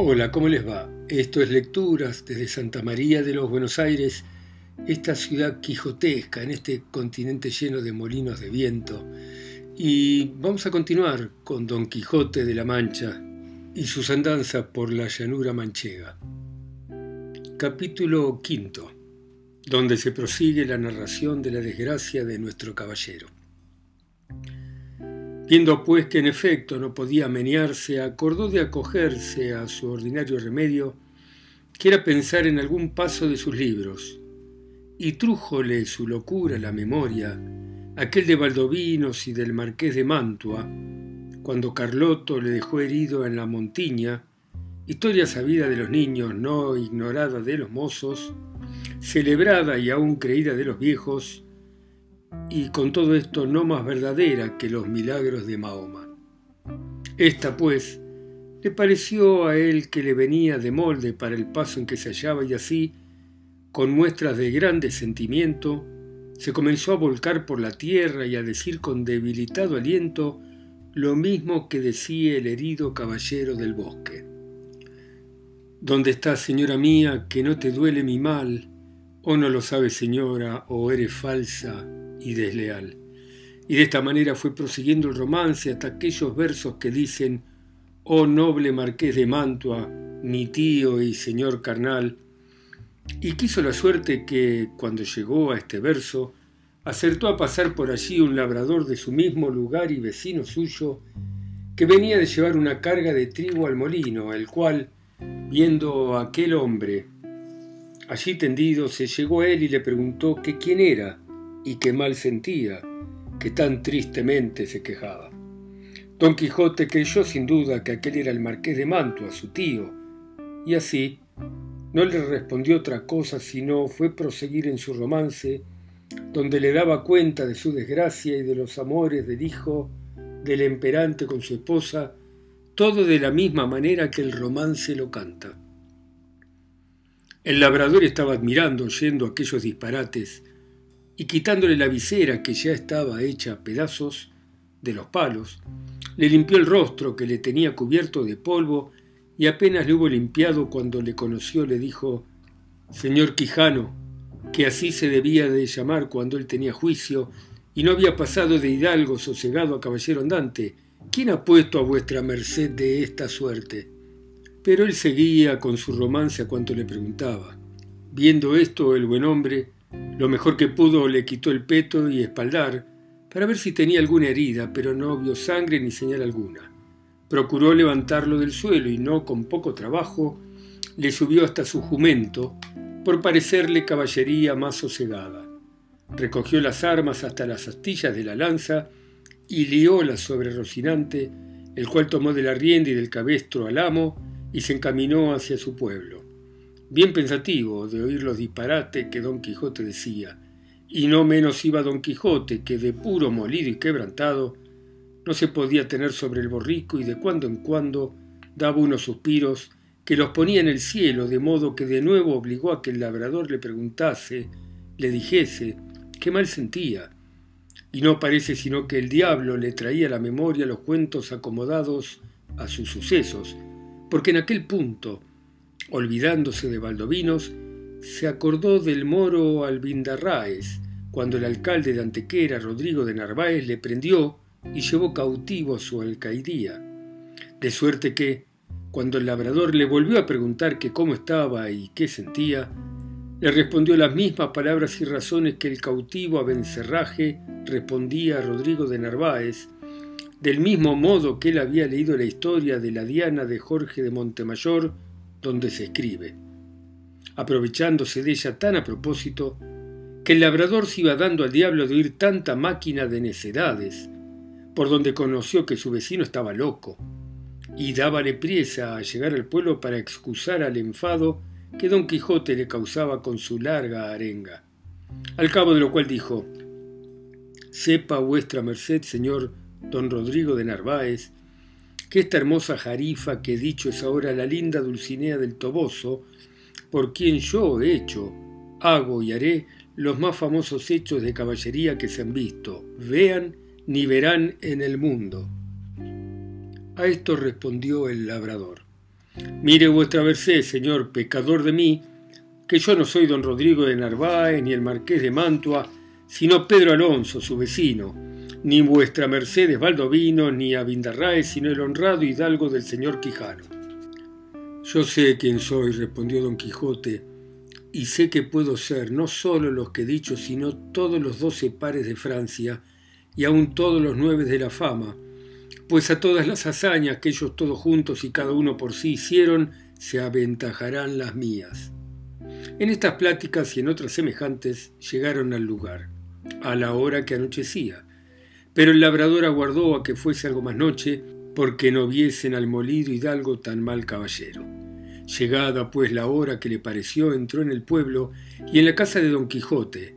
Hola, ¿cómo les va? Esto es Lecturas desde Santa María de los Buenos Aires, esta ciudad quijotesca en este continente lleno de molinos de viento. Y vamos a continuar con Don Quijote de la Mancha y sus andanzas por la llanura manchega. Capítulo quinto, donde se prosigue la narración de la desgracia de nuestro caballero. Viendo pues que en efecto no podía menearse, acordó de acogerse a su ordinario remedio, que era pensar en algún paso de sus libros, y trújole su locura la memoria, aquel de Valdovinos y del marqués de Mantua, cuando Carloto le dejó herido en la montiña, historia sabida de los niños, no ignorada de los mozos, celebrada y aún creída de los viejos, y con todo esto no más verdadera que los milagros de Mahoma. Esta, pues, le pareció a él que le venía de molde para el paso en que se hallaba y así, con muestras de grande sentimiento, se comenzó a volcar por la tierra y a decir con debilitado aliento lo mismo que decía el herido caballero del bosque. ¿Dónde estás, señora mía, que no te duele mi mal? ¿O no lo sabes, señora, o eres falsa y desleal. Y de esta manera fue prosiguiendo el romance hasta aquellos versos que dicen, oh noble marqués de Mantua, mi tío y señor carnal, y quiso la suerte que, cuando llegó a este verso, acertó a pasar por allí un labrador de su mismo lugar y vecino suyo, que venía de llevar una carga de trigo al molino, el cual, viendo a aquel hombre allí tendido, se llegó a él y le preguntó que quién era, y qué mal sentía, que tan tristemente se quejaba. Don Quijote creyó sin duda que aquel era el marqués de Mantua, su tío, y así no le respondió otra cosa sino fue proseguir en su romance, donde le daba cuenta de su desgracia y de los amores del hijo del emperante con su esposa, todo de la misma manera que el romance lo canta. El labrador estaba admirando, oyendo aquellos disparates, y quitándole la visera que ya estaba hecha a pedazos de los palos, le limpió el rostro que le tenía cubierto de polvo y apenas le hubo limpiado cuando le conoció le dijo, Señor Quijano, que así se debía de llamar cuando él tenía juicio y no había pasado de hidalgo sosegado a caballero andante, ¿quién ha puesto a vuestra merced de esta suerte? Pero él seguía con su romance a cuanto le preguntaba. Viendo esto, el buen hombre lo mejor que pudo le quitó el peto y espaldar para ver si tenía alguna herida, pero no vio sangre ni señal alguna. Procuró levantarlo del suelo y no con poco trabajo le subió hasta su jumento por parecerle caballería más sosegada. Recogió las armas hasta las astillas de la lanza y lióla sobre Rocinante, el cual tomó de la rienda y del cabestro al amo y se encaminó hacia su pueblo bien pensativo de oír los disparates que don Quijote decía, y no menos iba don Quijote, que de puro molido y quebrantado, no se podía tener sobre el borrico y de cuando en cuando daba unos suspiros que los ponía en el cielo, de modo que de nuevo obligó a que el labrador le preguntase, le dijese, qué mal sentía. Y no parece sino que el diablo le traía a la memoria los cuentos acomodados a sus sucesos, porque en aquel punto, Olvidándose de Valdovinos, se acordó del moro Albindarráez, cuando el alcalde de Antequera, Rodrigo de Narváez, le prendió y llevó cautivo a su alcaidía. De suerte que, cuando el labrador le volvió a preguntar que cómo estaba y qué sentía, le respondió las mismas palabras y razones que el cautivo a respondía a Rodrigo de Narváez, del mismo modo que él había leído la historia de la Diana de Jorge de Montemayor donde se escribe, aprovechándose de ella tan a propósito que el labrador se iba dando al diablo de oír tanta máquina de necedades, por donde conoció que su vecino estaba loco, y dábale priesa a llegar al pueblo para excusar al enfado que don Quijote le causaba con su larga arenga. Al cabo de lo cual dijo, Sepa vuestra merced, señor don Rodrigo de Narváez, que esta hermosa jarifa que dicho es ahora la linda Dulcinea del Toboso, por quien yo he hecho, hago y haré los más famosos hechos de caballería que se han visto, vean ni verán en el mundo. A esto respondió el labrador. Mire vuestra merced, señor, pecador de mí, que yo no soy don Rodrigo de Narváez ni el marqués de Mantua, sino Pedro Alonso, su vecino, ni vuestra merced es Baldovino, ni Abindarráez, sino el honrado hidalgo del señor Quijano. Yo sé quién soy, respondió don Quijote, y sé que puedo ser no solo los que he dicho, sino todos los doce pares de Francia, y aun todos los nueve de la fama, pues a todas las hazañas que ellos todos juntos y cada uno por sí hicieron, se aventajarán las mías. En estas pláticas y en otras semejantes llegaron al lugar, a la hora que anochecía, pero el labrador aguardó a que fuese algo más noche, porque no viesen al molido hidalgo tan mal caballero. Llegada pues la hora que le pareció, entró en el pueblo y en la casa de don Quijote,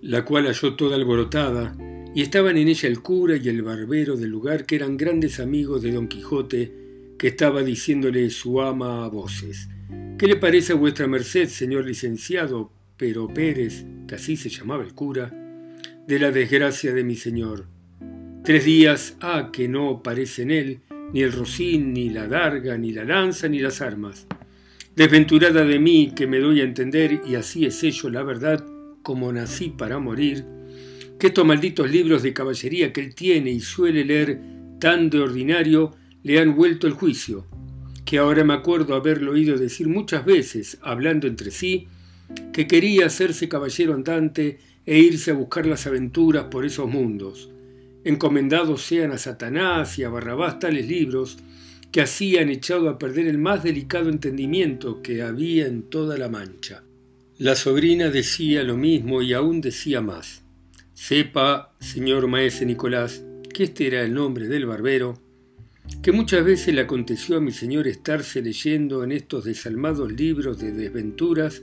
la cual halló toda alborotada, y estaban en ella el cura y el barbero del lugar, que eran grandes amigos de don Quijote, que estaba diciéndole su ama a voces. ¿Qué le parece a vuestra merced, señor licenciado, pero Pérez, que así se llamaba el cura, de la desgracia de mi señor? Tres días ha que no parece en él ni el rocín, ni la darga, ni la lanza, ni las armas. Desventurada de mí, que me doy a entender, y así es ello la verdad, como nací para morir, que estos malditos libros de caballería que él tiene y suele leer tan de ordinario le han vuelto el juicio, que ahora me acuerdo haberlo oído decir muchas veces, hablando entre sí, que quería hacerse caballero andante e irse a buscar las aventuras por esos mundos. Encomendados sean a Satanás y a Barrabás tales libros que así han echado a perder el más delicado entendimiento que había en toda la mancha. La sobrina decía lo mismo y aún decía más. Sepa, señor maese Nicolás, que este era el nombre del barbero, que muchas veces le aconteció a mi señor estarse leyendo en estos desalmados libros de desventuras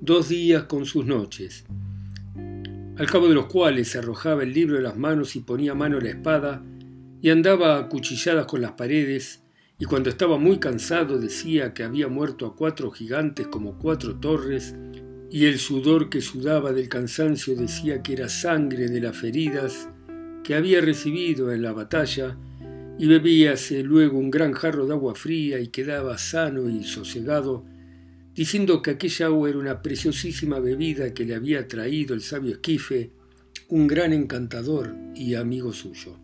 dos días con sus noches, al cabo de los cuales se arrojaba el libro de las manos y ponía mano a la espada, y andaba a cuchilladas con las paredes, y cuando estaba muy cansado decía que había muerto a cuatro gigantes como cuatro torres, y el sudor que sudaba del cansancio decía que era sangre de las feridas que había recibido en la batalla, y bebíase luego un gran jarro de agua fría y quedaba sano y sosegado, diciendo que aquella agua era una preciosísima bebida que le había traído el sabio Esquife, un gran encantador y amigo suyo.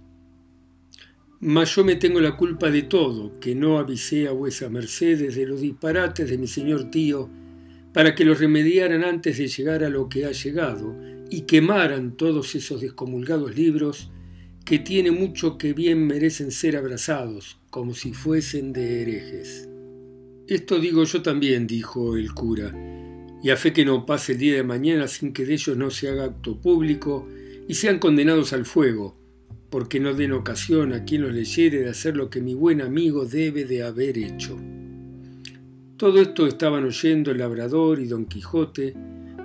Mas yo me tengo la culpa de todo, que no avisé a vuesa mercedes de los disparates de mi señor tío, para que los remediaran antes de llegar a lo que ha llegado, y quemaran todos esos descomulgados libros que tiene mucho que bien merecen ser abrazados, como si fuesen de herejes. Esto digo yo también, dijo el cura, y a fe que no pase el día de mañana sin que de ellos no se haga acto público y sean condenados al fuego, porque no den ocasión a quien los leyere de hacer lo que mi buen amigo debe de haber hecho. Todo esto estaban oyendo el labrador y don Quijote,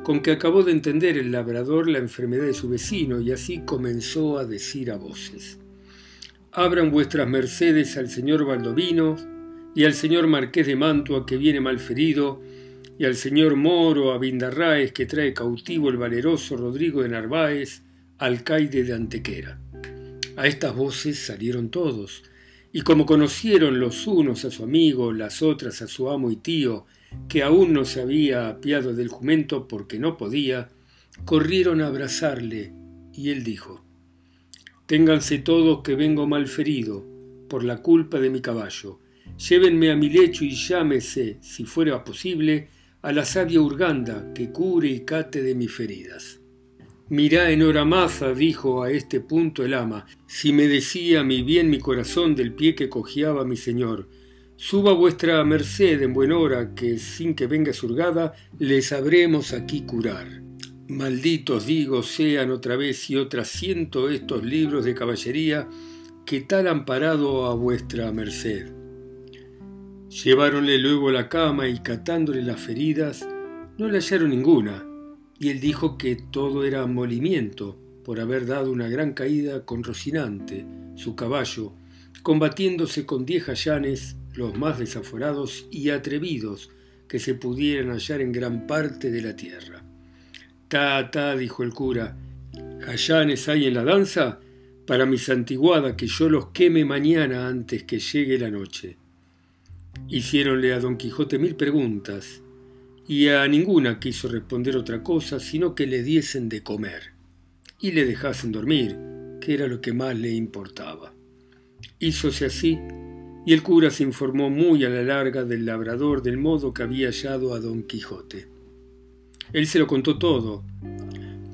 con que acabó de entender el labrador la enfermedad de su vecino y así comenzó a decir a voces. Abran vuestras mercedes al señor Baldovino y al señor Marqués de Mantua que viene malferido y al señor Moro Abindarráez que trae cautivo el valeroso Rodrigo de Narváez, alcaide de Antequera. A estas voces salieron todos, y como conocieron los unos a su amigo, las otras a su amo y tío, que aún no se había apiado del jumento porque no podía, corrieron a abrazarle, y él dijo, Ténganse todos que vengo mal ferido, por la culpa de mi caballo. Llévenme a mi lecho y llámese, si fuera posible, a la sabia Urganda, que cure y cate de mis feridas. Mirá en hora dijo a este punto el ama, si me decía mi bien mi corazón del pie que cojeaba mi señor, Suba vuestra merced en buen hora, que sin que venga surgada, le sabremos aquí curar. Malditos, digo, sean otra vez y otra ciento estos libros de caballería que tal han parado a vuestra merced. Lleváronle luego a la cama y catándole las feridas, no le hallaron ninguna, y él dijo que todo era molimiento por haber dado una gran caída con Rocinante, su caballo, combatiéndose con diez jayanes los más desaforados y atrevidos que se pudieran hallar en gran parte de la tierra. Ta, ta, dijo el cura, ¿jayanes hay en la danza? Para mi santiguada que yo los queme mañana antes que llegue la noche. Hiciéronle a don Quijote mil preguntas, y a ninguna quiso responder otra cosa sino que le diesen de comer y le dejasen dormir, que era lo que más le importaba. Hízose así, y el cura se informó muy a la larga del labrador del modo que había hallado a don Quijote. Él se lo contó todo,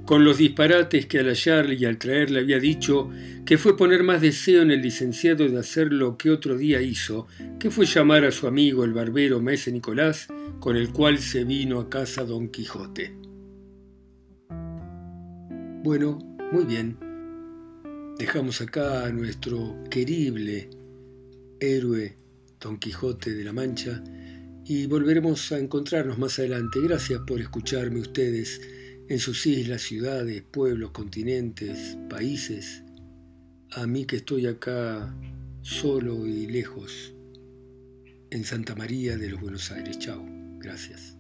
con los disparates que al hallarle y al traerle había dicho, que fue poner más deseo en el licenciado de hacer lo que otro día hizo, que fue llamar a su amigo el barbero Maese Nicolás, con el cual se vino a casa don Quijote. Bueno, muy bien. Dejamos acá a nuestro querible héroe Don Quijote de la Mancha y volveremos a encontrarnos más adelante. Gracias por escucharme ustedes en sus islas, ciudades, pueblos, continentes, países. A mí que estoy acá solo y lejos en Santa María de los Buenos Aires. Chao. Gracias.